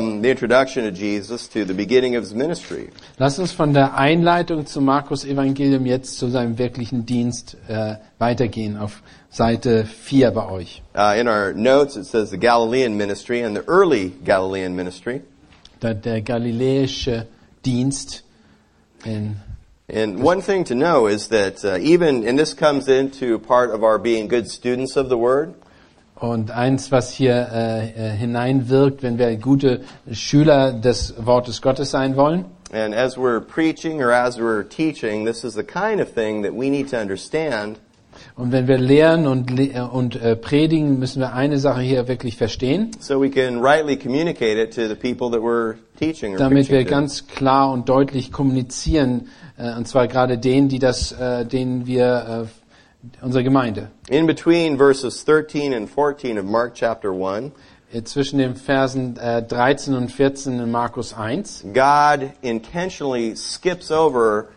From the introduction of Jesus to the beginning of his ministry. Lass uns von der Einleitung zum Markus Evangelium jetzt zu seinem wirklichen Dienst äh, weitergehen auf Seite 4 bei euch. Uh, in our notes, it says the Galilean ministry and the early Galilean ministry. Da der galiläische Dienst in And one thing to know is that uh, even, and this comes into part of our being good students of the Word, und eins, was hier äh, äh, hineinwirkt, wenn wir gute Schüler des Wortes Gottes sein wollen. and as we're preaching or as we're teaching, this is the kind of thing that we need to understand. Und wenn wir lehren und, äh, und äh, predigen, müssen wir eine Sache hier wirklich verstehen, so we can rightly communicate it to the people that we're teaching or damit wir ganz klar und deutlich kommunizieren, äh, und zwar gerade denen, die das, äh, denen wir, äh, unsere Gemeinde. In between verses 13 and 14 of Mark chapter 1, Äh, Zwischen den Versen äh, 13 und 14 in Markus 1 God intentionally skips over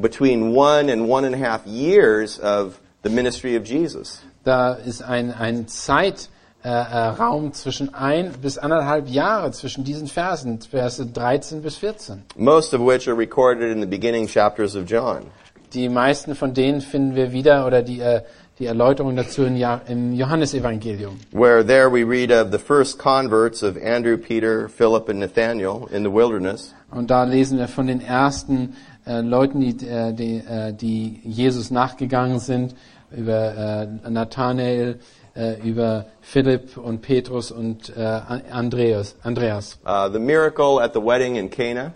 between one and one and a half years of the ministry of Jesus. Da ist ein, ein Zeitraum äh, äh, zwischen ein bis anderthalb Jahre zwischen diesen Versen, Verse 13 bis 14. Most of which are recorded in the beginning chapters of John. Die meisten von denen finden wir wieder oder die, äh, die Erläuterung dazu in ja im Johannesevangelium. Where there we read of the first converts of Andrew, Peter, Philip, and Nathaniel in the wilderness. Und da lesen wir von den ersten äh, Leuten, die, äh, die, äh, die Jesus nachgegangen sind, über äh, Nathanael, äh, über Philipp und Petrus und äh, Andreas. Andreas. Uh, the miracle at the wedding in Cana.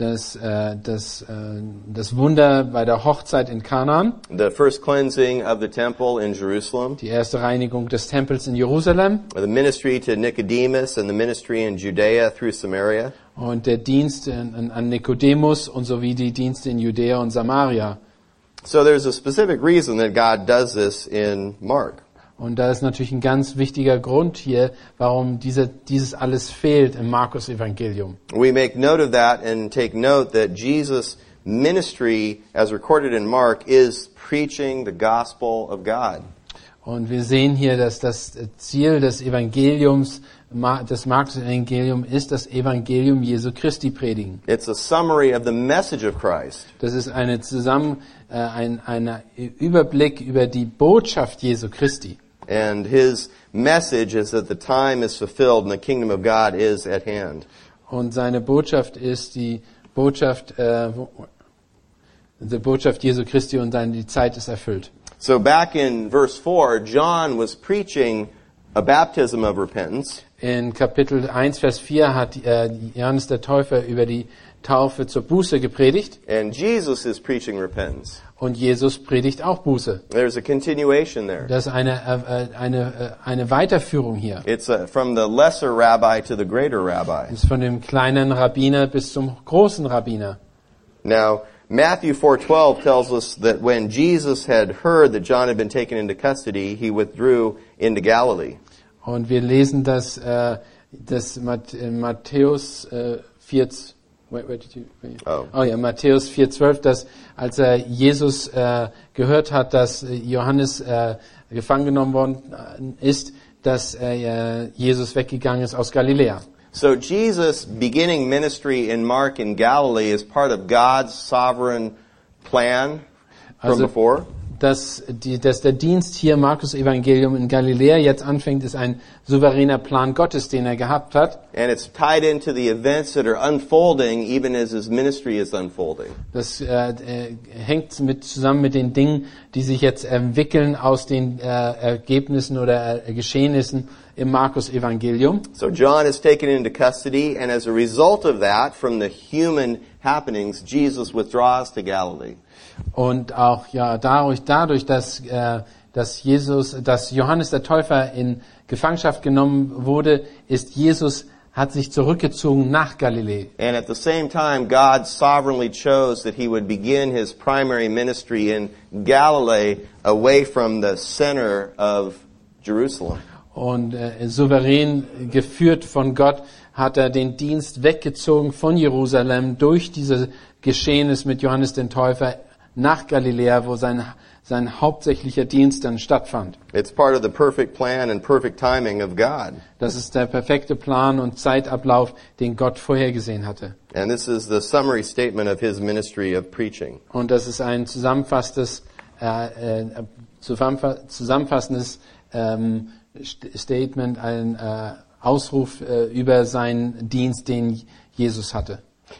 Das, äh, das, äh, das Wunder bei der Hochzeit in Kanaan, The first cleansing of the temple in Jerusalem. die erste Reinigung des Tempels in Jerusalem The ministry to Nicodemus and the ministry in Judea through Samaria. und der Dienst an, an Nikodemus und sowie die Dienste in Judäa und Samaria. So there's a specific reason that God does this in Mark. Und da ist natürlich ein ganz wichtiger Grund hier, warum diese, dieses alles fehlt im Markus-Evangelium. We make note of that and take note that Jesus' ministry, as recorded in Mark, is preaching the gospel of God. Und wir sehen hier, dass das Ziel des Evangeliums, des Markus-Evangelium ist das Evangelium Jesu Christi predigen. It's a summary of the message of Christ. Das ist eine zusammen, äh, ein, ein Überblick über die Botschaft Jesu Christi. And his message is that the time is fulfilled and the kingdom of God is at hand. Und seine Botschaft ist die Botschaft, äh, die Botschaft Jesu Christi und dann die Zeit ist erfüllt. So back in verse 4, John was preaching a baptism of repentance. In Kapitel 1, Vers 4 hat äh, Johannes der Täufer über die Taufe zur Buße gepredigt And Jesus is preaching repentance. und Jesus predigt auch Buße. There's a continuation there. Das ist eine, äh, äh, eine, äh, eine Weiterführung hier. It's uh from the lesser rabbi to the greater rabbi. Das ist von dem kleinen Rabbiner bis zum großen Rabbiner. Now, Matthew 4:12 tells us that when Jesus had heard that John had been taken into custody, he withdrew into Galilee. Und wir lesen das, äh, das Mat äh, Matthäus äh, 4, wait, wait, did you. Oh. oh ja, Matthäus 4,12, dass als er Jesus äh, gehört hat, dass Johannes äh, gefangen genommen worden äh, ist, dass äh, Jesus weggegangen ist aus Galiläa. So Jesus beginning ministry in Mark in Galilee is part of God's sovereign plan from Also- before. Dass, die, dass der Dienst hier Markus Evangelium in Galiläa jetzt anfängt, ist ein souveräner Plan Gottes, den er gehabt hat. And it's tied into the events that are unfolding even as his ministry is unfolding. Das äh, äh, hängt mit, zusammen mit den Dingen, die sich jetzt entwickeln aus den äh, Ergebnissen oder äh, Geschehnissen im Markus Evangelium. So John is taken into custody and as a result of that, from the human happenings, Jesus withdraws to Galilee. Und auch ja dadurch, dadurch, dass äh, dass Jesus, dass Johannes der Täufer in Gefangenschaft genommen wurde, ist Jesus hat sich zurückgezogen nach Galiläa. And at the same time, God sovereignly chose that he would begin his primary ministry in Galilee away from the center of Jerusalem. Und äh, souverän geführt von Gott hat er den Dienst weggezogen von Jerusalem durch diese Geschehnis mit Johannes den Täufer nach Galiläa, wo sein, sein hauptsächlicher Dienst dann stattfand. It's part of the perfect plan and perfect timing of God. Das ist der perfekte Plan und Zeitablauf, den Gott vorhergesehen hatte. And this is the summary statement of his ministry of preaching. Und das ist ein zusammenfassendes, äh, äh, zusammenfa- zusammenfassendes ähm, St- Statement, ein äh, Ausruf äh, über seinen Dienst, den Jesus hatte.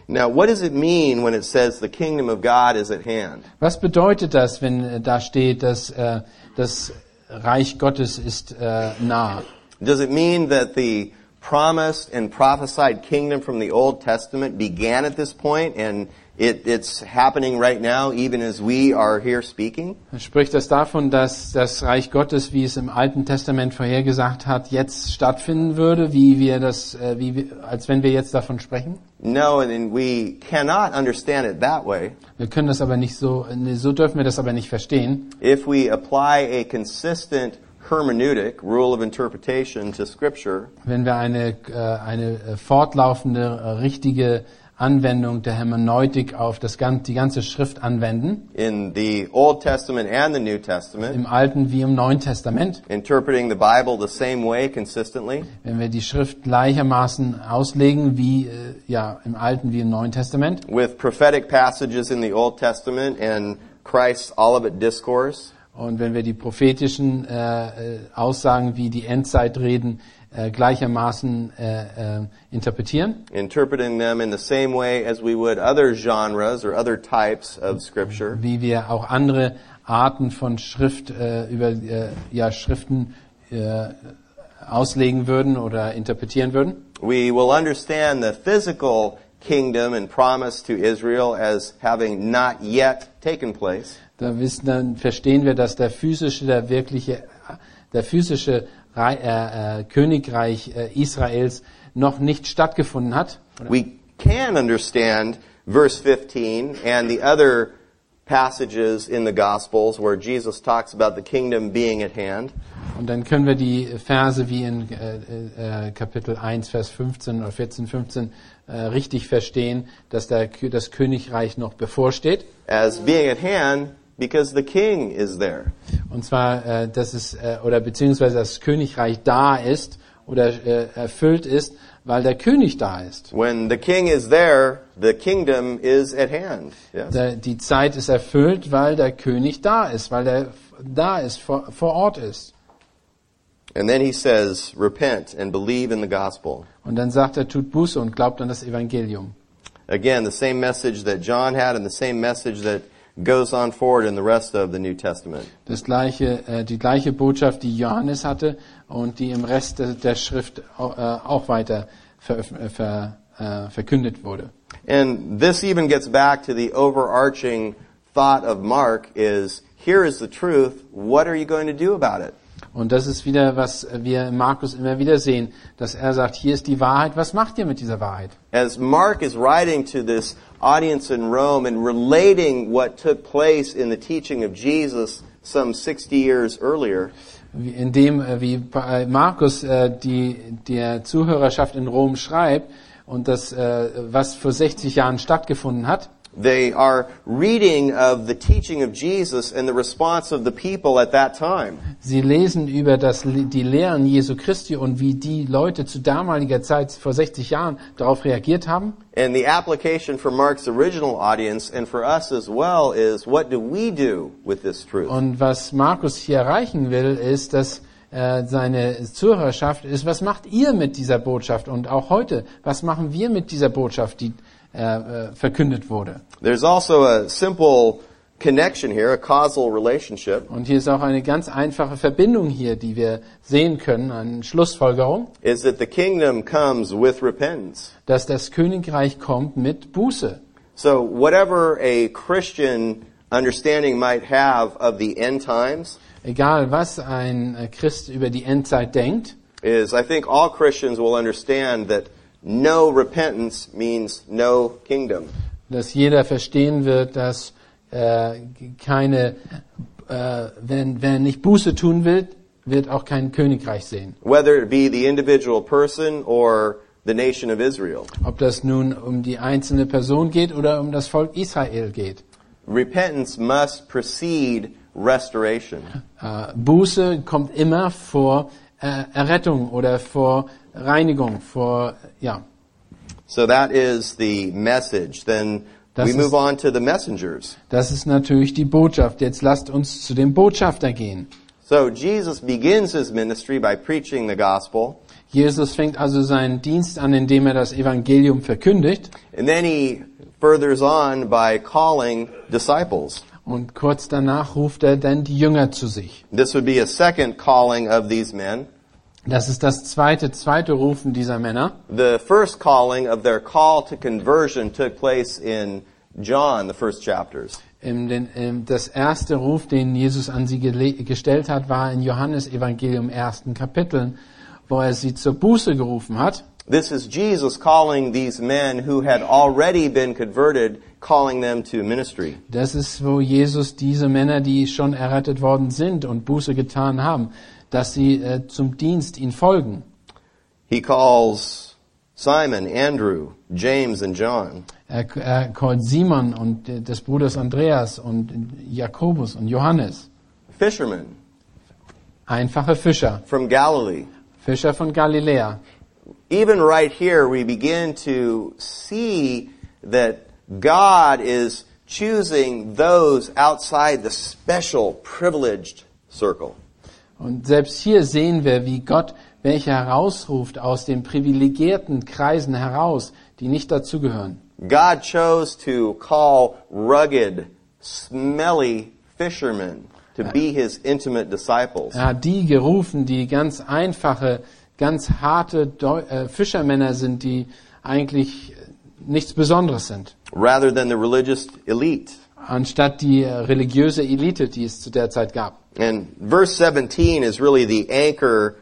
Now, what does it mean when it says the kingdom of God is at hand? Was bedeutet das, wenn äh, da steht, dass äh, das Reich Gottes ist äh, nah? Does it mean that the promised and prophesied kingdom from the Old Testament began at this point and it, it's happening right now even as we are here speaking? Spricht das davon, dass das Reich Gottes, wie es im Alten Testament vorhergesagt hat, jetzt stattfinden würde, wie wir das, äh, wie wir, als wenn wir jetzt davon sprechen? No, and we cannot understand it that way. Wir können das aber nicht so, so dürfen wir das aber nicht verstehen, if we apply a consistent hermeneutic, rule of interpretation to Scripture, wenn wir eine, äh, eine äh, fortlaufende, äh, richtige Anwendung der Hermeneutik auf das, gan- die ganze Schrift anwenden, in the Old Testament and the New Testament, im Alten wie im Neuen Testament. interpreting the Bible the same way consistently, Wenn wir die Schrift gleichermaßen auslegen wie äh, ja im Alten wie im Neuen Testament. With prophetic passages in the Old Testament and Christ's Olivet Discourse, und wenn wir die prophetischen äh, äh, Aussagen wie die Endzeitreden äh, gleichermaßen äh, äh, interpretieren, interpreting them in the same way as we would other genres or other types of Scripture, wie wir auch andere Arten von Schrift äh, über äh, ja Schriften äh, auslegen würden oder interpretieren würden, we will understand the physical kingdom and promise to Israel as having not yet taken place. da wissen dann verstehen wir, dass der physische, der wirkliche, der physische Königreich äh, Israels noch nicht stattgefunden hat. We can understand verse 15 and the other passages in the Gospels where Jesus talks about the kingdom being at hand. Und dann können wir die Verse wie in äh, äh, Kapitel 1, Vers 15 oder 14, 15 äh, richtig verstehen, dass der, das Königreich noch bevorsteht. as being at hand because the king is there. Und zwar, äh, dass es, äh, oder beziehungsweise das Königreich da ist oder äh, erfüllt ist, weil der König da ist. When the king is there, the kingdom is at hand. Yes? Der, die Zeit ist erfüllt, weil der König da ist, weil er da ist, vor, vor Ort ist. And then he says, repent and believe in the gospel. Und dann sagt er, tut Buße und glaubt an das Evangelium. Again, the same message that John had and the same message that goes on forward in the rest of the New Testament. Das gleiche, äh, die gleiche Botschaft, die Johannes hatte und die im Rest der, Schrift auch, äh, auch weiter veröf- äh, ver, äh, verkündet wurde. And this even gets back to the overarching thought of Mark is, here is the truth, what are you going to do about it? Und das ist wieder, was wir in Markus immer wieder sehen, dass er sagt, hier ist die Wahrheit, was macht ihr mit dieser Wahrheit? As Mark is writing to this audience in Rome and relating what took place in the teaching of Jesus some 60 years earlier, Indem, äh, wie bei Markus äh, die, der Zuhörerschaft in Rom schreibt und das, äh, was vor 60 Jahren stattgefunden hat, they are reading of the teaching of Jesus and the response of the people at that time. Sie lesen über das, die Lehren Jesu Christi und wie die Leute zu damaliger Zeit vor 60 Jahren darauf reagiert haben. And the application for Mark's original audience and for us as well is what do we do with this truth? Und was Markus hier erreichen will, ist, dass äh, seine Zuhörerschaft ist, was macht ihr mit dieser Botschaft? Und auch heute, was machen wir mit dieser Botschaft, die äh, äh, verkündet wurde? There's also a simple connection here, a causal relationship, Und hier ist auch eine ganz einfache Verbindung hier, die wir sehen können, eine Schlussfolgerung, is that the kingdom comes with repentance. dass das Königreich kommt mit Buße. So whatever a Christian understanding might have of the end times Egal, was ein äh, Christ über die Endzeit denkt, is I think all Christians will understand that no repentance means no kingdom. Dass jeder verstehen wird, dass äh, keine, äh, wenn, wer nicht Buße tun will, wird auch kein Königreich sehen. Whether it be the individual person or the nation of Israel. Ob das nun um die einzelne Person geht oder um das Volk Israel geht. Repentance must precede restoration. Äh, Buße kommt immer vor Errettung oder vor Reinigung, vor, ja. So that is the message. Then Das we ist- move on to the messengers. Das ist natürlich die Botschaft. Jetzt lasst uns zu dem Botschafter gehen. So Jesus begins his ministry by preaching the gospel, Jesus fängt also seinen Dienst an, indem er das Evangelium verkündigt. and then he furthers on by calling disciples. Und kurz danach ruft er dann die Jünger zu sich. This would be a second calling of these men. Das ist das zweite, zweite Rufen dieser Männer. The first calling of their call to conversion took place in John, the first chapters. Den, das erste Ruf, den Jesus an sie gestellt hat, war in Johannes Evangelium ersten Kapiteln, wo er sie zur Buße gerufen hat. This is Jesus calling these men who had already been converted, calling them to ministry. Das ist, wo Jesus diese Männer, die schon errettet worden sind und Buße getan haben, dass sie äh, zum Dienst ihn folgen. He calls Simon, Andrew, James, and John. Er, er callt Simon und äh, des Bruders Andreas und Jakobus und Johannes. fishermen Einfache Fischer, from Galilee. Fischer von Galiläa. Even right here, we begin to see that God is choosing those outside the special privileged circle. Und selbst hier sehen wir, wie Gott welche herausruft aus den privilegierten Kreisen heraus, die nicht dazugehören. God chose to call rugged, smelly fishermen to be his intimate disciples. Er hat die gerufen, die ganz einfache, ganz harte Deu äh, Fischermänner sind, die eigentlich nichts Besonderes sind, rather than the religious elite. anstatt die äh, religiöse Elite, die es zu der Zeit gab. And verse 17 is really the anchor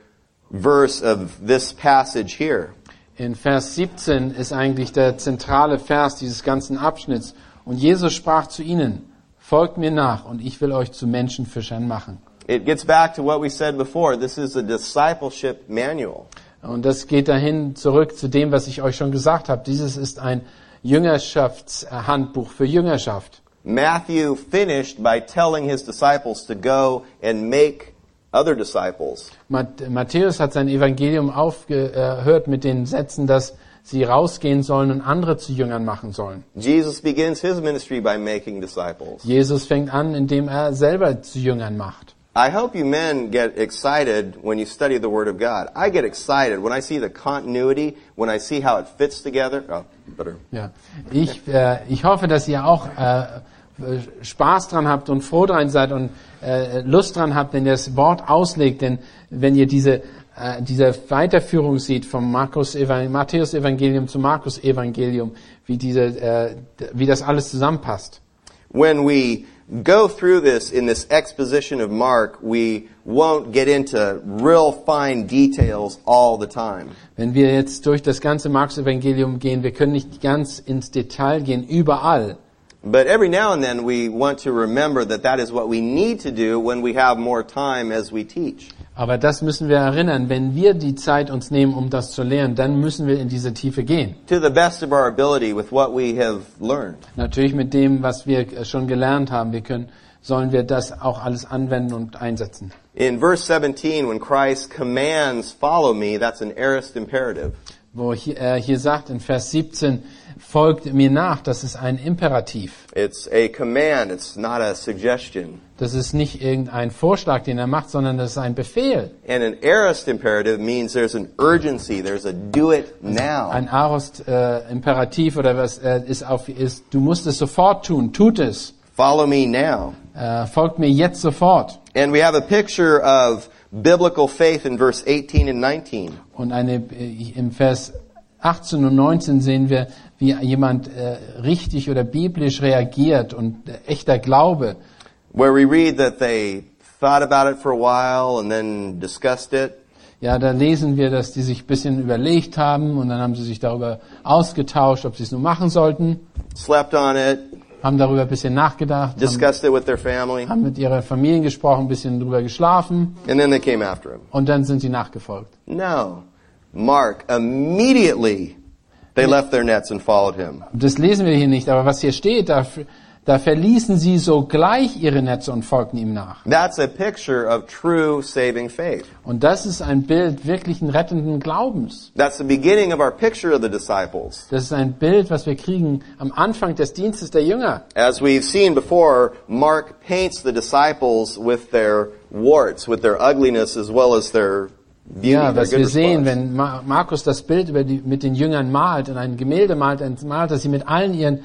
verse of this passage here. In Vers 17 ist eigentlich der zentrale Vers dieses ganzen Abschnitts. Und Jesus sprach zu ihnen, folgt mir nach und ich will euch zu Menschenfischern machen. It gets back to what we said before. This is a discipleship manual. Und das geht dahin zurück zu dem, was ich euch schon gesagt habe. Dieses ist ein Jüngerschaftshandbuch für Jüngerschaft. Matthew finished by telling his disciples to go and make other disciples. Mat- Matthäus hat sein Evangelium aufgehört mit den Sätzen, dass sie rausgehen sollen und andere zu Jüngern machen sollen. Jesus begins his ministry by making disciples. Jesus fängt an, indem er selber zu Jüngern macht. I hope you men get excited when you study the Word of God. I get excited when I see the continuity, when I see how it fits together. Oh, better. Ja, ich, äh, ich hoffe, dass ihr auch äh, Spaß dran habt und froh dran seid und äh, Lust dran habt, wenn ihr das Wort auslegt. Denn wenn ihr diese, äh, diese Weiterführung seht vom Markus Evangelium, Matthäus Evangelium zum Markus Evangelium, wie, diese, äh, wie das alles zusammenpasst. When we go through this in this exposition of Mark, we won't get into real fine details all the time. Wenn wir jetzt durch das ganze Markus Evangelium gehen, wir können nicht ganz ins Detail gehen, überall. But every now and then we want to remember that that is what we need to do when we have more time as we teach. Aber das müssen wir erinnern. Wenn wir die Zeit uns nehmen, um das zu lernen, dann müssen wir in diese Tiefe gehen. To the best of our ability with what we have learned. Natürlich mit dem, was wir äh, schon gelernt haben. Wir können, sollen wir das auch alles anwenden und einsetzen. In verse 17, when Christ commands, follow me, that's an aorist imperative. Wo äh, hier sagt in Vers 17, folgt mir nach, das ist ein Imperativ. It's a command, it's not a suggestion. Das ist nicht irgendein Vorschlag, den er macht, sondern das ist ein Befehl. And an aorist imperative means there's an urgency, there's a do it now. Ein Arost äh, Imperativ oder was äh, ist auf ist, du musst es sofort tun, tut es. Follow me now. Äh, folgt mir jetzt sofort. And we have a picture of biblical faith in verse 18 and 19. Und eine, äh, im Vers 18 und 19 sehen wir, wie jemand äh, richtig oder biblisch reagiert und äh, echter Glaube. where we read that they thought about it for a while and then discussed it. Ja, da lesen wir, dass die sich ein bisschen überlegt haben und dann haben sie sich darüber ausgetauscht, ob sie es nun machen sollten, slept on it, haben darüber ein bisschen nachgedacht, haben, it with their family, haben mit ihrer Familie gesprochen, ein bisschen drüber geschlafen and then they came after him. und dann sind sie nachgefolgt. No. Mark, immediately they left their nets and followed him. Das lesen wir hier nicht, aber was hier steht, da, da verließen sie sogleich ihre Netze und folgten ihm nach. That's a picture of true saving faith. Und das ist ein Bild wirklichen rettenden Glaubens. That's the beginning of our picture of the disciples. Das ist ein Bild, was wir kriegen am Anfang des Dienstes der Jünger. As we've seen before, Mark paints the disciples with their warts, with their ugliness, as well as their beauty, Ja, was wir sehen, wenn Ma- Markus das Bild die, mit den Jüngern malt und ein Gemälde malt, dann malt er sie mit allen ihren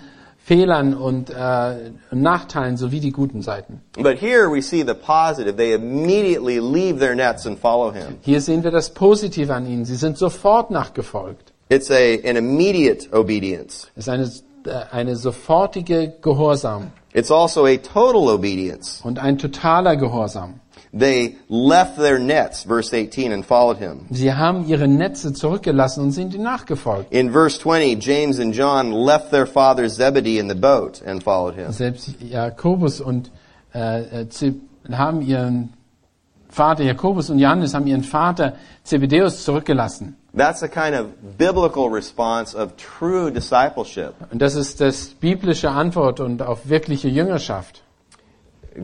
Fehlern und äh, Nachteilen sowie die guten Seiten. But here we see the positive. They immediately leave their nets and follow him. Hier sehen wir das Positive an ihnen. Sie sind sofort nachgefolgt. It's a, an immediate obedience. Es ist eine, äh, eine sofortige Gehorsam It's also a total obedience. und ein totaler Gehorsam. They left their nets, verse 18, and followed him. Sie haben ihre Netze zurückgelassen und sind ihnen nachgefolgt. In verse 20, James and John left their father Zebedee in the boat and followed him. Selbst Jakobus und äh, äh, haben ihren Vater, Jakobus und Johannes haben ihren Vater Zebedeus zurückgelassen. That's a kind of biblical response of true discipleship. Und das ist das biblische Antwort und auf wirkliche Jüngerschaft.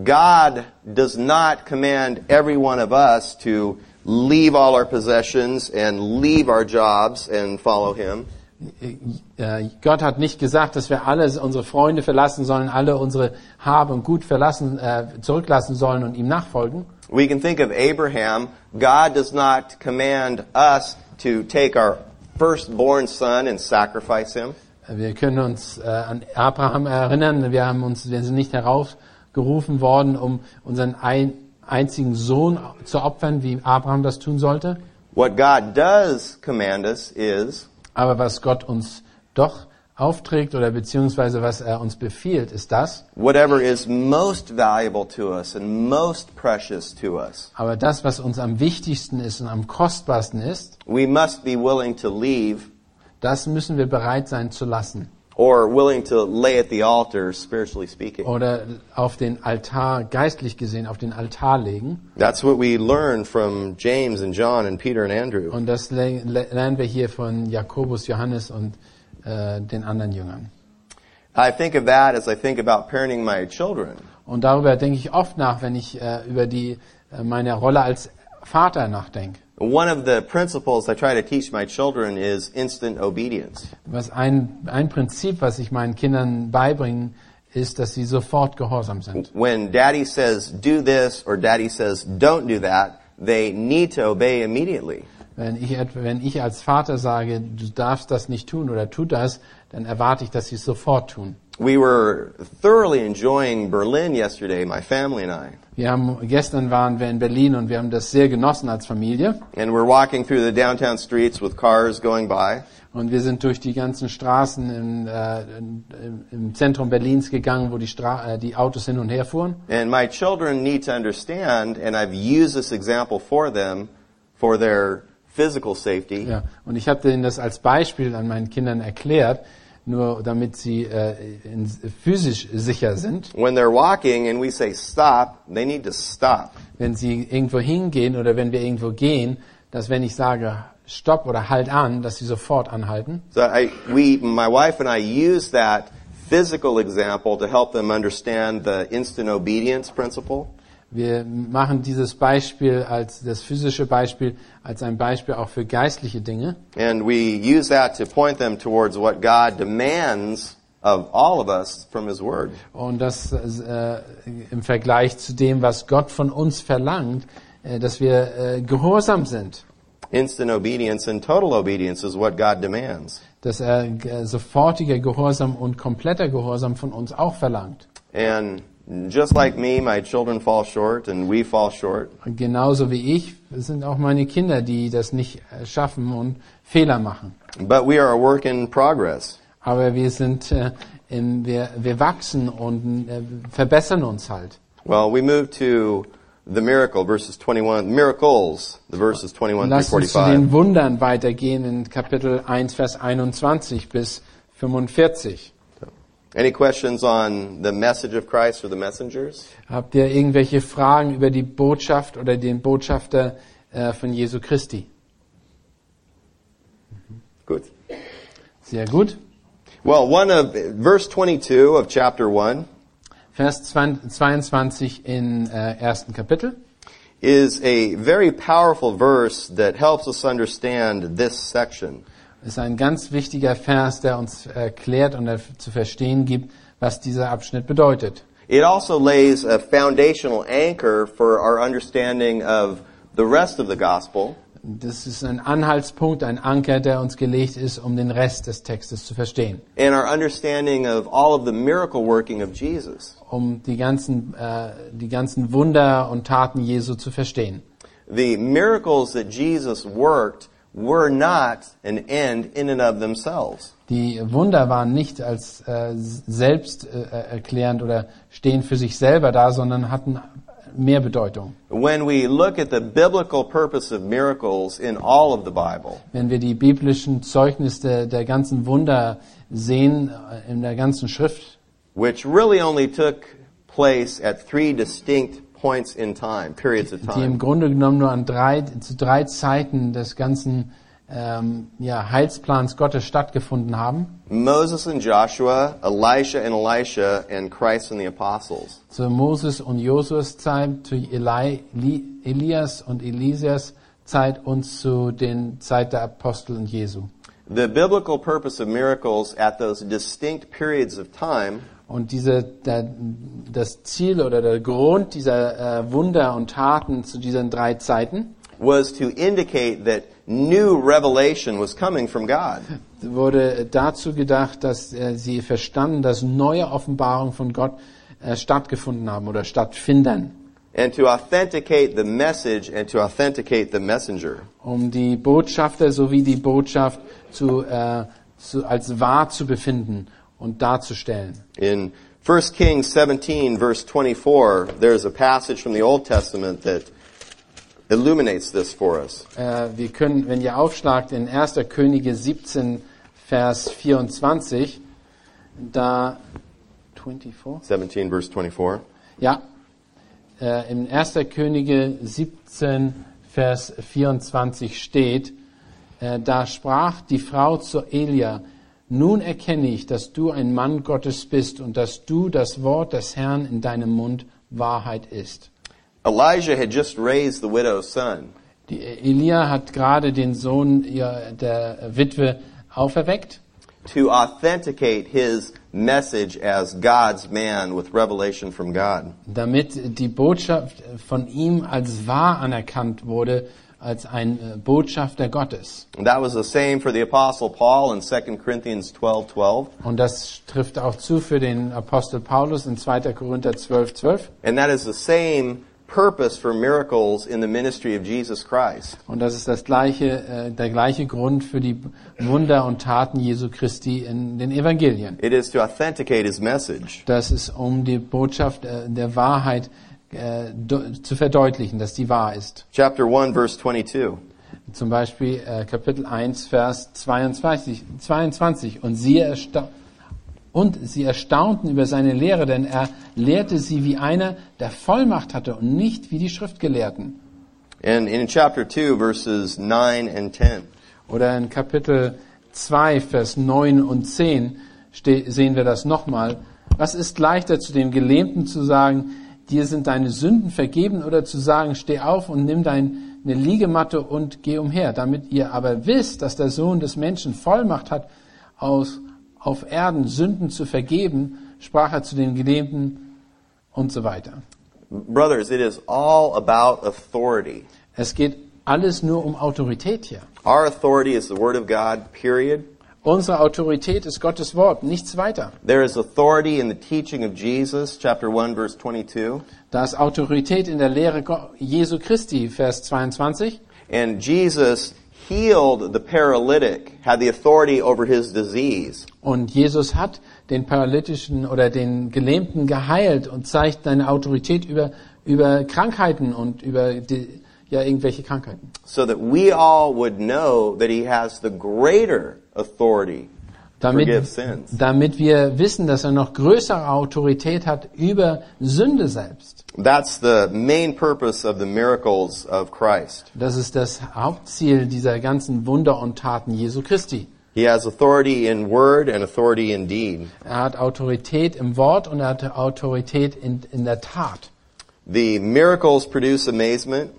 God does not command every one of us to leave all our possessions and leave our jobs and follow Him. Äh, Gott hat nicht gesagt, dass wir alle unsere Freunde verlassen sollen, alle unsere Habe und Gut verlassen, äh, zurücklassen sollen und ihm nachfolgen. We can think of Abraham. God does not command us to take our firstborn son and sacrifice him. Äh, wir können uns äh, an Abraham erinnern. Wir haben uns, wir sind nicht heraufgerufen worden, um unseren ein, einzigen Sohn zu opfern, wie Abraham das tun sollte. What God does command us is Aber was Gott uns doch aufträgt oder beziehungsweise was er uns befiehlt, ist das. whatever is most valuable to us and most precious to us. Aber das, was uns am wichtigsten ist und am kostbarsten ist, We must be willing to leave das müssen wir bereit sein zu lassen. Or willing to lay at the altar, spiritually speaking. Oder auf den Altar, geistlich gesehen, auf den Altar legen. That's what we learn from James and John and Peter and Andrew. Und das le- le- lernen wir hier von Jakobus, Johannes und äh, den anderen Jüngern. I think of that as I think about parenting my children. Und darüber denke ich oft nach, wenn ich äh, über die, äh, meine Rolle als Vater nachdenke. One of the principles I try to teach my children is instant obedience. Was ein, ein Prinzip, was ich meinen Kindern beibringe, ist, dass sie sofort gehorsam sind. When daddy says do this or daddy says don't do that, they need to obey immediately. Wenn ich, wenn ich als Vater sage, du darfst das nicht tun oder tu das, dann erwarte ich, dass sie es sofort tun. We were thoroughly enjoying Berlin yesterday, my family and I. Wir haben, gestern waren wir in Berlin und wir haben das sehr genossen als Familie. And we're walking through the downtown streets with cars going by. Und wir sind durch die ganzen Straßen im, äh, im, im Zentrum Berlins gegangen, wo die, Stra äh, die Autos hin und her fuhren. And my children need to understand, and I've used this example for them for their physical safety. Ja, und ich habe denen das als Beispiel an meinen Kindern erklärt, nur damit sie äh, in, physisch sicher sind. When they're walking and we say stop, they need to stop. Wenn sie irgendwo hingehen oder wenn wir irgendwo gehen, dass wenn ich sage Stopp oder Halt an, dass sie sofort anhalten. So I, we, my wife and I use that physical example to help them understand the instant obedience principle. Wir machen dieses Beispiel als das physische Beispiel als ein Beispiel auch für geistliche Dinge. And we use that to point them towards what God demands of all of us from His Word. Und das äh, im Vergleich zu dem, was Gott von uns verlangt, äh, dass wir äh, gehorsam sind. Instant obedience and total obedience is what God demands. Dass er äh, sofortiger Gehorsam und kompletter Gehorsam von uns auch verlangt. And just like me, my children fall short and we fall short. Und genauso wie ich sind auch meine Kinder, die das nicht schaffen und Fehler machen. But we are a work in progress. Aber wir sind, äh, in, wir, wir wachsen und äh, verbessern uns halt. Well, we moved to the miracle, verses 21, miracles, the verses 21 Lass through uns zu den 45. Wundern weitergehen in Kapitel 1, Vers 21 bis 45. Any questions on the message of Christ or the messengers? Habt ihr irgendwelche Fragen über die Botschaft oder den Botschafter äh, von Jesu Christi? Good. Sehr gut. Well, one of, verse 22 of chapter 1 Vers 22 in äh, ersten Kapitel is a very powerful verse that helps us understand this section. Ist ein ganz wichtiger Vers, der uns erklärt und zu verstehen gibt, was dieser Abschnitt bedeutet. It also lays a foundational anchor for our understanding of the rest of the gospel. Das ist ein Anhaltspunkt, ein Anker, der uns gelegt ist, um den Rest des Textes zu verstehen. and our understanding of all of the miracle working of Jesus. um die ganzen, äh, die ganzen Wunder und Taten Jesu zu verstehen. The miracles that Jesus worked were not an end in and of themselves. Die Wunder waren nicht als äh, selbst äh, erklärend oder stehen für sich selber da, sondern hatten mehr Bedeutung. When we look at the biblical purpose of miracles in all of the Bible, Wenn wir die biblischen Zeugnisse der ganzen Wunder sehen äh, in der ganzen Schrift, which really only took place at three distinct points in time, periods of die im. Grunde genommen nur an drei, zu drei Zeiten des ganzen ähm, ja, Heilsplans Gottes stattgefunden haben. Moses and Joshua, Elisha and Elisha, and Christ and the apostles. zu Moses und Josuas Zeit, zu Eli, Li, Elias und Elisias Zeit und zu den Zeit der Apostel und Jesu. The biblical purpose of miracles at those distinct periods of time Und diese, der, das Ziel oder der Grund dieser äh, Wunder und Taten zu diesen drei Zeiten was to indicate that new revelation was coming from God. wurde dazu gedacht, dass äh, sie verstanden, dass neue Offenbarungen von Gott äh, stattgefunden haben oder stattfinden, And to authenticate the message and to authenticate the messenger. um die Botschafter sowie die Botschaft zu, äh, zu, als wahr zu befinden und darzustellen. In 1 Kings 17 verse 24, there's a passage from the Old Testament that illuminates this for us. Äh, wir können, wenn ihr aufschlagt in 1. Könige 17, Vers 24, da 24? 17 verse 24. Ja, äh, in 1. Könige 17, Vers 24 steht, äh, da sprach die Frau zu Elia, nun erkenne ich, dass du ein Mann Gottes bist und dass du das Wort des Herrn in deinem Mund Wahrheit ist. Elijah had just raised the widow's son. Die Elia hat gerade den Sohn der Witwe auferweckt. to authenticate his message as God's man with revelation from God. damit die Botschaft von ihm als wahr anerkannt wurde, als ein äh, Botschafter Gottes. And that was the same for the apostle Paul in 2 Corinthians 12, 12. Und das trifft auch zu für den Apostel Paulus in 2. Korinther 12, 12. And that is the same purpose for miracles in the ministry of Jesus Christ. Und das ist das gleiche, äh, der gleiche Grund für die Wunder und Taten Jesu Christi in den Evangelien. It is to authenticate his message. Das ist, um die Botschaft äh, der Wahrheit äh, zu verdeutlichen, dass die wahr ist. Chapter 1 verse 22. Zum Beispiel äh, Kapitel 1, Vers 22. 22. Und, sie ersta und sie erstaunten über seine Lehre, denn er lehrte sie wie einer, der Vollmacht hatte und nicht wie die Schriftgelehrten. And in chapter 2 verses 9 and 10. Oder in Kapitel 2, Vers 9 und 10 ste sehen wir das nochmal. Was ist leichter zu dem Gelähmten zu sagen, dir sind deine Sünden vergeben oder zu sagen, steh auf und nimm deine Liegematte und geh umher, damit ihr aber wisst, dass der Sohn des Menschen Vollmacht hat, aus, auf Erden Sünden zu vergeben, sprach er zu den Gelähmten und so weiter. Brothers, it is all about authority. Es geht alles nur um Autorität hier. Our authority is the Word of God, period. Unsere Autorität ist Gottes Wort, nichts weiter. There is authority in the teaching of Jesus, chapter 1, verse 22. Da ist Autorität in der Lehre Jesu Christi, Vers 22. And Jesus healed the paralytic, had the authority over his disease. Und Jesus hat den Paralytischen oder den Gelähmten geheilt und zeigt seine Autorität über über Krankheiten und über die, ja irgendwelche Krankheiten, so that we all would know that he has the greater authority damit, damit wir wissen, dass er noch größere Autorität hat über Sünde selbst. That's the main purpose of the miracles of Christ. Das ist das Hauptziel dieser ganzen Wunder und Taten Jesu Christi. He has authority in word and authority in deed. Er hat Autorität im Wort und er hat Autorität in, in der Tat. The miracles produce amazement.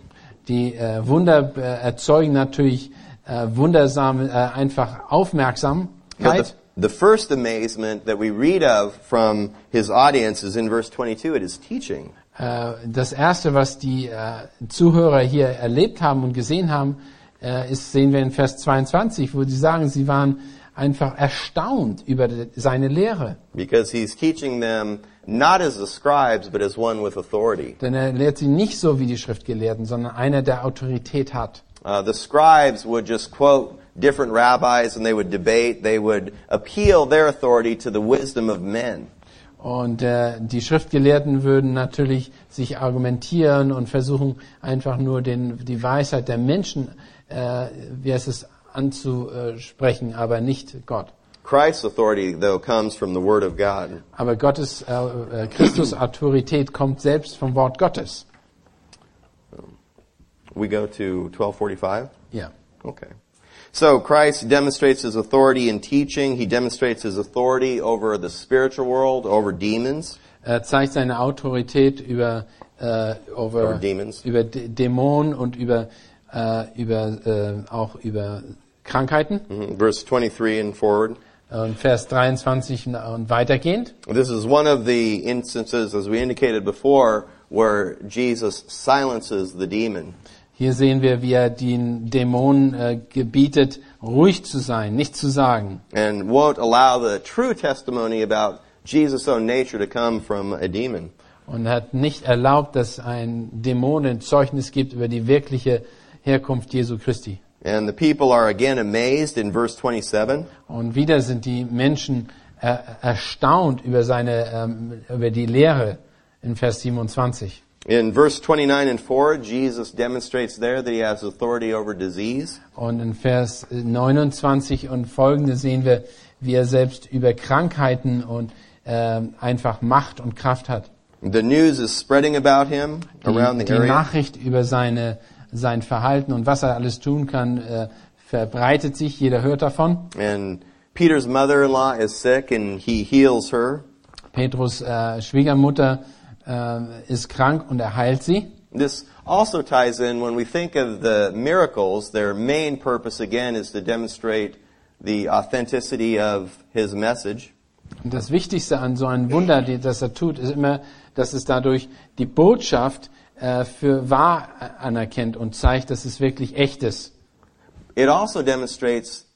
Die äh, Wunder äh, erzeugen natürlich äh, wundersame, äh, einfach Aufmerksamkeit. the, the first amazement that we read of from his audience is in verse 22 at his teaching. Äh, das erste, was die äh, Zuhörer hier erlebt haben und gesehen haben, äh, ist, sehen wir in Vers 22, wo sie sagen, sie waren einfach erstaunt über seine Lehre. Because he's teaching them not as the scribes, but as one with authority. Denn er lehrt sie nicht so wie die Schriftgelehrten, sondern einer, der Autorität hat. Uh, the scribes would just quote different rabbis and they would debate. They would appeal their authority to the wisdom of men. Und äh, die Schriftgelehrten würden natürlich sich argumentieren und versuchen einfach nur den, die Weisheit der Menschen, äh, wie es, anzusprechen, aber nicht Gott. Christ's authority, though, comes from the Word of God. Aber Gottes, äh, äh, Christus Autorität kommt selbst vom Wort Gottes. We go to 1245. Yeah. Okay. So Christ demonstrates his authority in teaching. He demonstrates his authority over the spiritual world, over demons. Er zeigt seine Autorität über, äh, Over über, demons. über D Dämonen und über, äh, über, äh, auch über Krankheiten. Mhm. Verse 23 and forward. Und Vers 23 und- und weitergehend. This is one of the instances, as we indicated before, where Jesus silences the demon. Hier sehen wir, wie er den Dämonen äh, gebietet, ruhig zu sein, nichts zu sagen. and won't allow the true testimony about Jesus' own nature to come from a demon. Und hat nicht erlaubt, dass ein Dämon ein Zeugnis gibt über die wirkliche Herkunft Jesu Christi. And the people are again amazed in verse 27. Und wieder sind die Menschen äh, erstaunt über seine, ähm, über die Lehre in Vers 27. In verse 29 and forward, Jesus demonstrates there that he has authority over disease. Und in Vers 29 und folgende sehen wir, wie er selbst über Krankheiten und ähm, einfach Macht und Kraft hat. The news is spreading about him around Die, the die area. Nachricht über seine, sein Verhalten und was er alles tun kann, äh, verbreitet sich. Jeder hört davon. And Peter's mother-in-law is sick and he heals her. Petrus äh, Schwiegermutter äh, ist krank und er heilt sie. This also ties in when we think of the miracles, their main purpose again is to demonstrate the authenticity of his message. Und das Wichtigste an so einem Wunder, das er tut, ist immer, dass es dadurch die Botschaft äh, für wahr anerkennt und zeigt, dass es wirklich echt ist. It also demonstrates.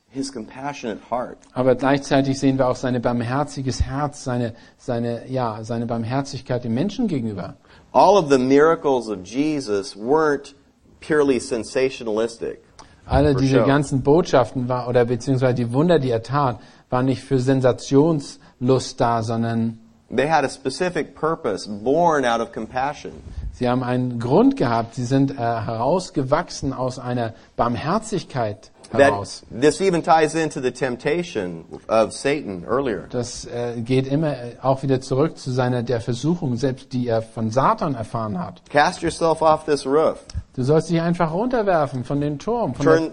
Aber gleichzeitig sehen wir auch sein barmherziges Herz, seine, seine, ja, seine Barmherzigkeit dem Menschen gegenüber. All of the miracles of Jesus weren't purely sensationalistic. Alle diese sure. ganzen Botschaften war, oder beziehungsweise die Wunder, die er tat, waren nicht für Sensationslust da, sondern They had a specific purpose born out of compassion. sie haben einen Grund gehabt. Sie sind äh, herausgewachsen aus einer Barmherzigkeit heraus. This even ties into the temptation of Satan earlier. Das äh, geht immer äh, auch wieder zurück zu seiner der Versuchung, selbst die er von Satan erfahren hat. Cast yourself off this roof. Du sollst dich einfach runterwerfen von den Turm, von Turn,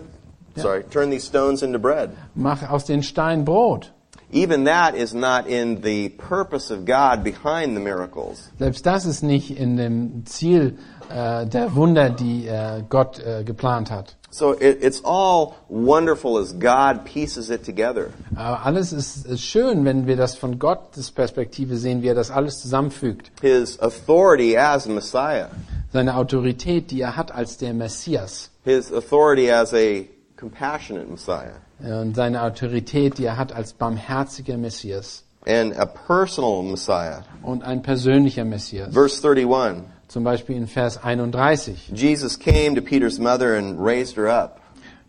der, sorry, turn these stones into bread. mach aus den Steinen Brot. Even that is not in the purpose of God behind the miracles. Selbst das ist nicht in dem Ziel äh, der Wunder, die äh, Gott äh, geplant hat. So it, it's all wonderful as God pieces it together. Aber alles ist, ist schön, wenn wir das von Gottes Perspektive sehen, wie er das alles zusammenfügt. His authority as Messiah. Seine Autorität, die er hat als der Messias. His authority as a compassionate Messiah. Und seine Autorität, die er hat als barmherziger Messias. And a personal Messiah. Und ein persönlicher Messias. Verse 31. Zum Beispiel in Vers 31. Jesus came to Peter's mother and raised her up.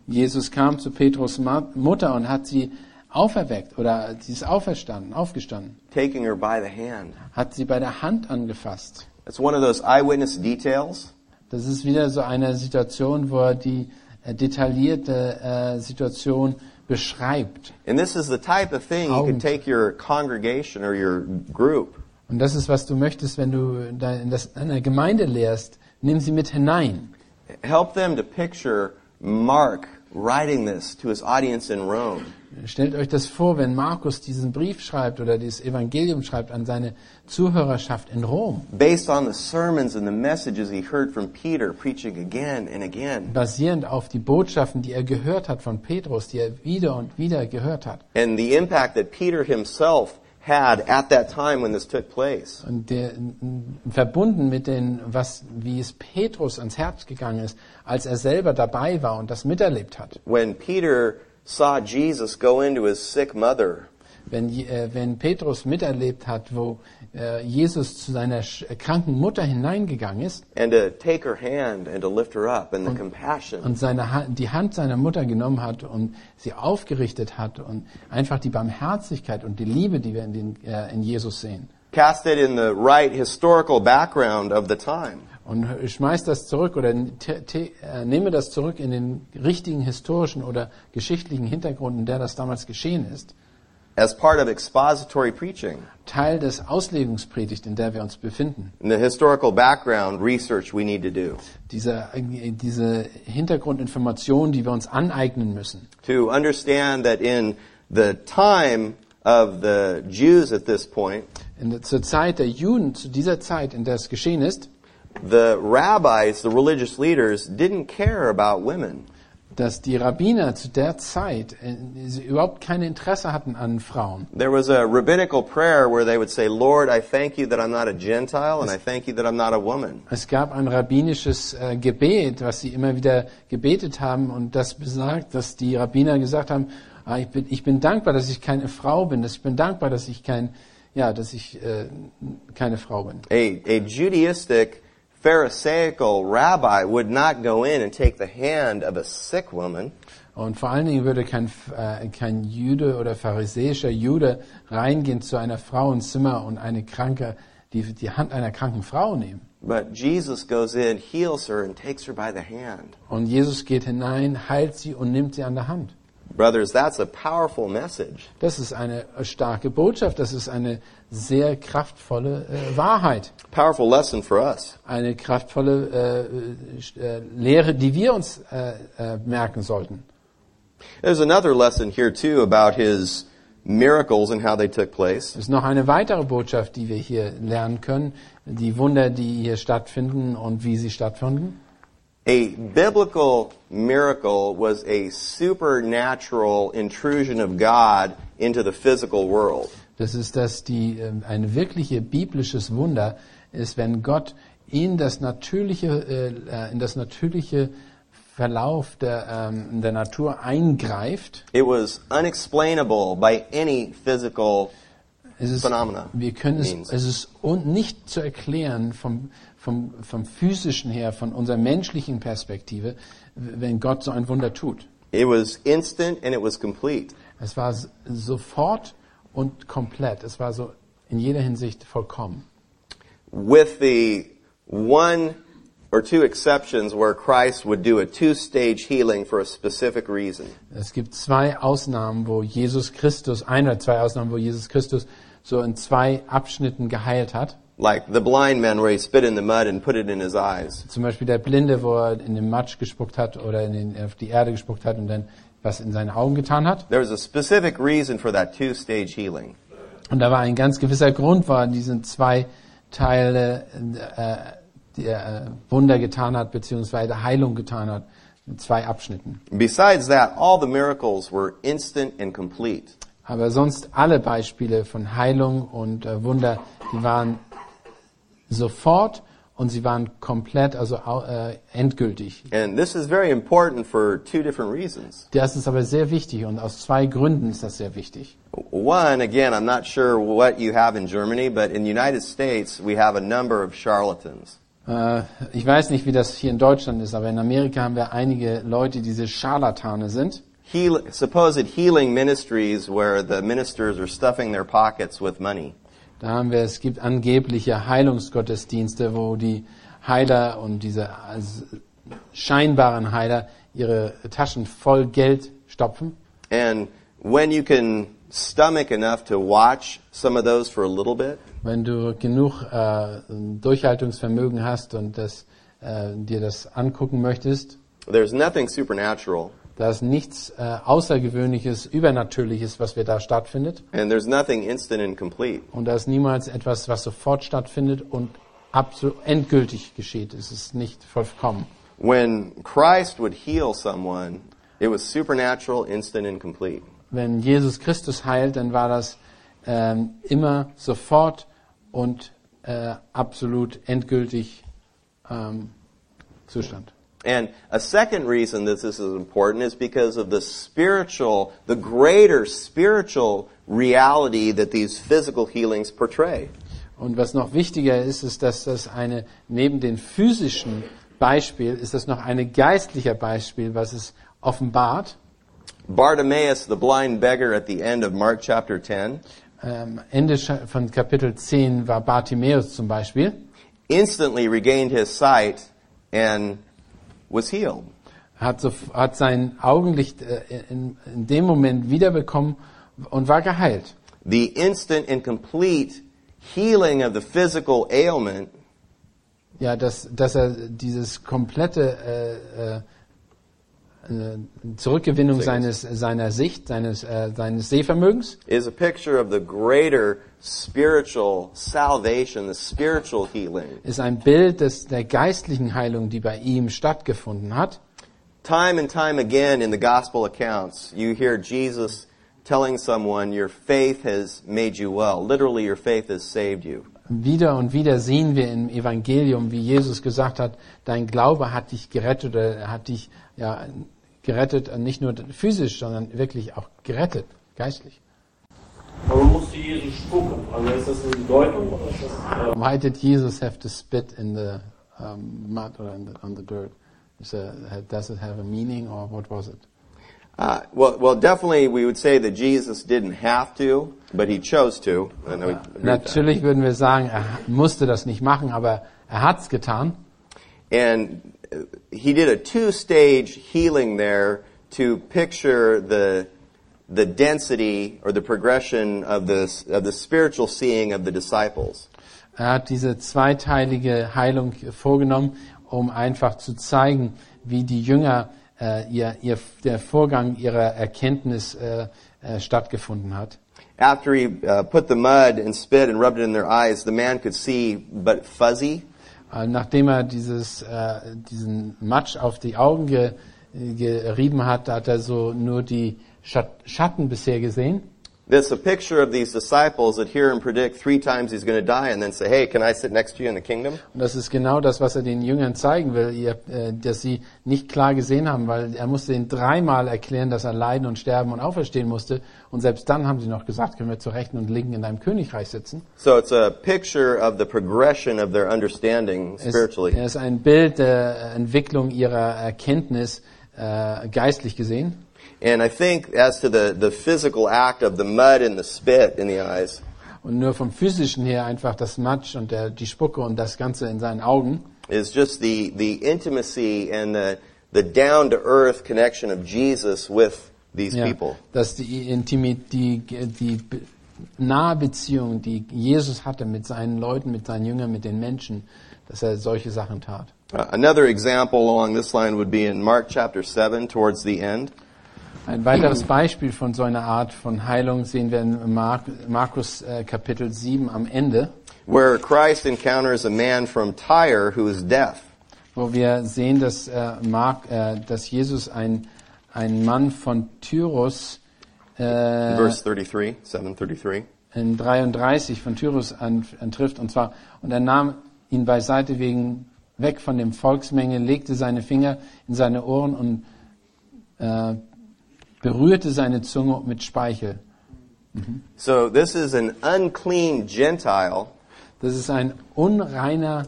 Jesus kam zu Petrus Mutter und hat sie auferweckt oder sie ist auferstanden, aufgestanden, taking her by the hand. hat sie bei der Hand angefasst. It's one of those eyewitness details. Das ist wieder so eine Situation, wo er die äh, detaillierte äh, Situation beschreibt. And this is the type of thing you could take your congregation or your group Und das ist, was du möchtest, wenn du in das- in einer Gemeinde lehrst. Nimm sie mit hinein. help them to picture Mark writing this to his audience in Rome. Stellt euch das vor, wenn Markus diesen Brief schreibt oder dieses Evangelium schreibt an seine Zuhörerschaft in Rom, based on the sermons and the messages he heard from Peter preaching again and again, basierend auf die Botschaften, die er gehört hat von Petrus, die er wieder und wieder gehört hat. and the impact that Peter himself had at that time when this took place. Und der, verbunden mit den, was, wie es Petrus ans Herz gegangen ist, als er selber dabei war und das miterlebt hat. When Peter saw Jesus go into his sick mother Wenn, äh, wenn Petrus miterlebt hat, wo äh, Jesus zu seiner äh, kranken Mutter hineingegangen ist and to take her hand and to lift her up and the compassion. und seine ha die Hand seiner Mutter genommen hat und sie aufgerichtet hat und einfach die Barmherzigkeit und die Liebe, die wir in, den, äh, in Jesus sehen. Cast it in the right historical background of the time. Und schmeiß das zurück oder te- te- äh, nehme das zurück in den richtigen historischen oder geschichtlichen Hintergrund, in der das damals geschehen ist. As part of expository preaching. Teil des Auslegungspredigt, in der wir uns befinden. And the historical background research we need to do. Diese, äh, diese Hintergrundinformationen, die wir uns aneignen müssen. To understand that in the time of the Jews at this point, In der, zur Zeit der Juden, zu dieser Zeit, in der es geschehen ist, the rabbis, the religious leaders, didn't care about women. Dass die Rabbiner zu der Zeit äh, überhaupt kein Interesse hatten an Frauen. There was a rabbinical prayer where they would say, Lord, I thank you that I'm not a Gentile and I thank you that I'm not a woman. Es gab ein rabbinisches äh, Gebet, was sie immer wieder gebetet haben und das besagt, dass die Rabbiner gesagt haben, ah, ich, bin, ich bin dankbar, dass ich keine Frau bin, dass ich bin dankbar, dass ich kein, ja, dass ich äh, keine Frau bin. A, a Judaistic Pharisaical rabbi would not go in and take the hand of a sick woman Und vor allen Dingen würde kein, äh, kein Jude oder pharisäischer Jude reingehen zu einer Frau ins Zimmer und eine kranke, die, die Hand einer kranken Frau nehmen. But Jesus goes in, heals her, and takes her by the hand. Und Jesus geht hinein, heilt sie und nimmt sie an der Hand. Brothers, that's a powerful message. Das ist eine starke Botschaft, das ist eine sehr kraftvolle äh, Wahrheit, Powerful lesson for us. eine kraftvolle äh, äh, Lehre, die wir uns äh, äh, merken sollten. There's another lesson here too about his miracles and how they took place. Es ist noch eine weitere Botschaft, die wir hier lernen können, die Wunder, die hier stattfinden und wie sie stattfinden. A biblical miracle was a supernatural intrusion of God into the physical world. Das ist, dass die äh, ein wirkliche biblisches Wunder ist, wenn Gott in das natürliche, äh, in das natürliche Verlauf der, ähm, der Natur eingreift. It was unexplainable by any physical Es ist, Phenomena wir können es, means. es ist un, nicht zu erklären vom, vom, vom physischen her, von unserer menschlichen Perspektive, wenn Gott so ein Wunder tut. It was instant and it was complete. Es war sofort und komplett. Es war so in jeder Hinsicht vollkommen. With the one or two exceptions where Christ would do a two-stage healing for a specific reason. Es gibt zwei Ausnahmen, wo Jesus Christus, ein oder zwei Ausnahmen, wo Jesus Christus so in zwei Abschnitten geheilt hat. Like the blind man where he spit in the mud and put it in his eyes. Zum Beispiel der Blinde, wo er in den Matsch gespuckt hat oder in den, auf die Erde gespuckt hat und dann was in seine Augen getan hat. There was a specific reason for that two-stage healing. Und da war ein ganz gewisser Grund, warum diese zwei Teile äh, der äh, Wunder getan hat, beziehungsweise Heilung getan hat, in zwei Abschnitten. Besides that, all the miracles were instant and complete. Aber sonst alle Beispiele von Heilung und äh, Wunder, die waren sofort und sie waren komplett, also äh, endgültig. And this is very important for two different reasons. Das ist aber sehr wichtig und aus zwei Gründen ist das sehr wichtig. One, again, I'm not sure what you have in Germany, but in the United States, we have a number of charlatans. Äh, ich weiß nicht, wie das hier in Deutschland ist, aber in Amerika haben wir einige Leute, die diese Scharlatane sind. Heal, supposed healing ministries where the ministers are stuffing their pockets with money. Da haben wir, es gibt angebliche Heilungsgottesdienste, wo die Heiler und diese scheinbaren Heiler ihre Taschen voll Geld stopfen. And when you can stomach enough to watch some of those for a little bit, Wenn du genug äh, Durchhaltungsvermögen hast und das, äh, dir das angucken möchtest, there's nothing supernatural da ist nichts äh, Außergewöhnliches, Übernatürliches, was wir da stattfindet. and there's nothing instant and complete. Und da ist niemals etwas, was sofort stattfindet und absolut endgültig geschieht. Es ist nicht vollkommen. When Christ would heal someone, it was supernatural, instant, and complete. Wenn Jesus Christus heilt, dann war das ähm, immer sofort und äh, absolut endgültig ähm, Zustand. And a second reason that this is important is because of the spiritual, the greater spiritual reality that these physical healings portray. Und was noch wichtiger ist, ist, dass das eine, neben dem physischen Beispiel, ist das noch ein geistlicher Beispiel, was es offenbart. Bartimaeus, the blind beggar at the end of Mark chapter 10, Ähm, Ende von Kapitel 10 war Bartimäus zum Beispiel. instantly regained his sight and was healed. Hat, so, hat sein Augenlicht äh, in, in dem Moment wiederbekommen und war geheilt. The instant and complete healing of the physical ailment Ja, dass, dass er dieses komplette äh, äh, äh, Zurückgewinnung seines, seiner Sicht, seines, äh, seines Sehvermögens is a picture of the greater spiritual salvation, the spiritual healing. ist ein Bild des, der geistlichen Heilung, die bei ihm stattgefunden hat. Time and time again in the gospel accounts, you hear Jesus telling someone, Your faith has made you well. Literally, your faith has saved you. Wieder und wieder sehen wir im Evangelium, wie Jesus gesagt hat, dein Glaube hat dich gerettet, oder er hat dich ja, gerettet, und nicht nur physisch, sondern wirklich auch gerettet, geistlich. Warum musste Jesus spucken? Also ist das eine Bedeutung oder ist das, äh, Why did Jesus have to spit in the um, mud or in the, on the dirt? Is does it have a meaning or what was it? Uh, well, well, definitely we would say that Jesus didn't have to, but he chose to. That. Natürlich würden wir sagen, er musste das nicht machen, aber er hat's getan. And uh, he did a two-stage healing there to picture the the density or the progression of the of the spiritual seeing of the disciples. Er hat diese zweiteilige Heilung vorgenommen, um einfach zu zeigen, wie die Jünger äh, ihr, ihr, der Vorgang ihrer Erkenntnis äh, äh, stattgefunden hat. After he uh, put the mud and spit and rubbed it in their eyes, the man could see but fuzzy. Äh, nachdem er dieses, äh, diesen Matsch auf die Augen ge, gerieben hat, hat er so nur die Schat Schatten bisher gesehen. That's a picture of these disciples that hear him predict three times he's going to die and then say, hey, can I sit next to you in the kingdom? Und das ist genau das, was er den Jüngern zeigen will, ihr, äh, dass sie nicht klar gesehen haben, weil er musste ihnen dreimal erklären, dass er leiden und sterben und auferstehen musste. Und selbst dann haben sie noch gesagt, können wir zur Rechten und Linken in deinem Königreich sitzen. So it's a picture of the progression of their understanding Es, spiritually. er ist ein Bild der Entwicklung ihrer Erkenntnis äh, geistlich gesehen. And I think as to the, the physical act of the mud and the spit in the eyes, Und nur vom physischen her einfach das Matsch und der, die Spucke und das Ganze in seinen Augen. is just the, the intimacy and the, the down to earth connection of Jesus with these Ja, people. dass die Intimit, die, die nahe Beziehung, die Jesus hatte mit seinen Leuten, mit seinen Jüngern, mit den Menschen, dass er solche Sachen tat. Uh, another example along this line would be in Mark chapter 7 towards the end. Ein weiteres Beispiel von so einer Art von Heilung sehen wir in Mark, Markus äh, Kapitel 7 am Ende, where Christ encounters a man from Tyre who is deaf. wo wir sehen, dass, äh, Mark, äh, dass Jesus ein, ein Mann von Tyrus In äh, verse 33, 733. in 33 von Tyrus an, antrifft und zwar und er nahm ihn beiseite wegen weg von dem Volksmenge, legte seine Finger in seine Ohren und äh, berührte seine Zunge mit Speichel. So this is an unclean Gentile. Das ist ein unreiner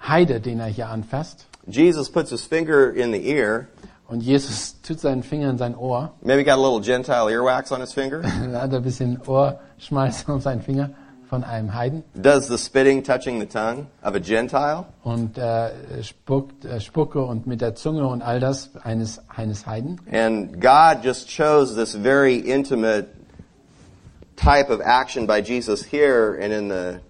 Heide, den er hier anfasst. Jesus puts his finger in the ear. Und Jesus tut seinen Finger in sein Ohr. Maybe got a little Gentile earwax on his finger. Da hat er ein bisschen Ohrschmalz auf seinen Finger von einem Heiden Does the spitting touching the tongue of a Gentile? und äh, spuckt, äh, Spucke und mit der Zunge und all das eines, eines Heiden. And God just chose this very intimate type of action by Jesus here and in the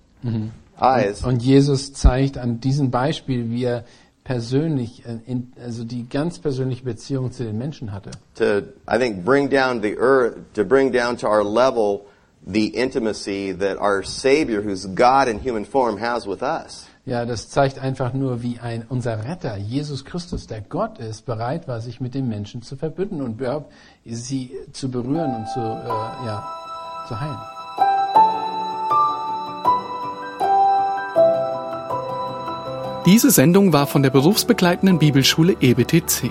eyes Und Jesus zeigt an diesem Beispiel, wie er persönlich, äh, also die ganz persönliche Beziehung zu den Menschen hatte. to, I think, bring down the earth, to bring down to our level the intimacy that our Savior, who's God in human form, has with us. Ja, das zeigt einfach nur, wie ein unser Retter, Jesus Christus, der Gott ist, bereit war, sich mit den Menschen zu verbünden und überhaupt sie zu berühren und zu, äh, ja, zu heilen. Diese Sendung war von der berufsbegleitenden Bibelschule EBTC.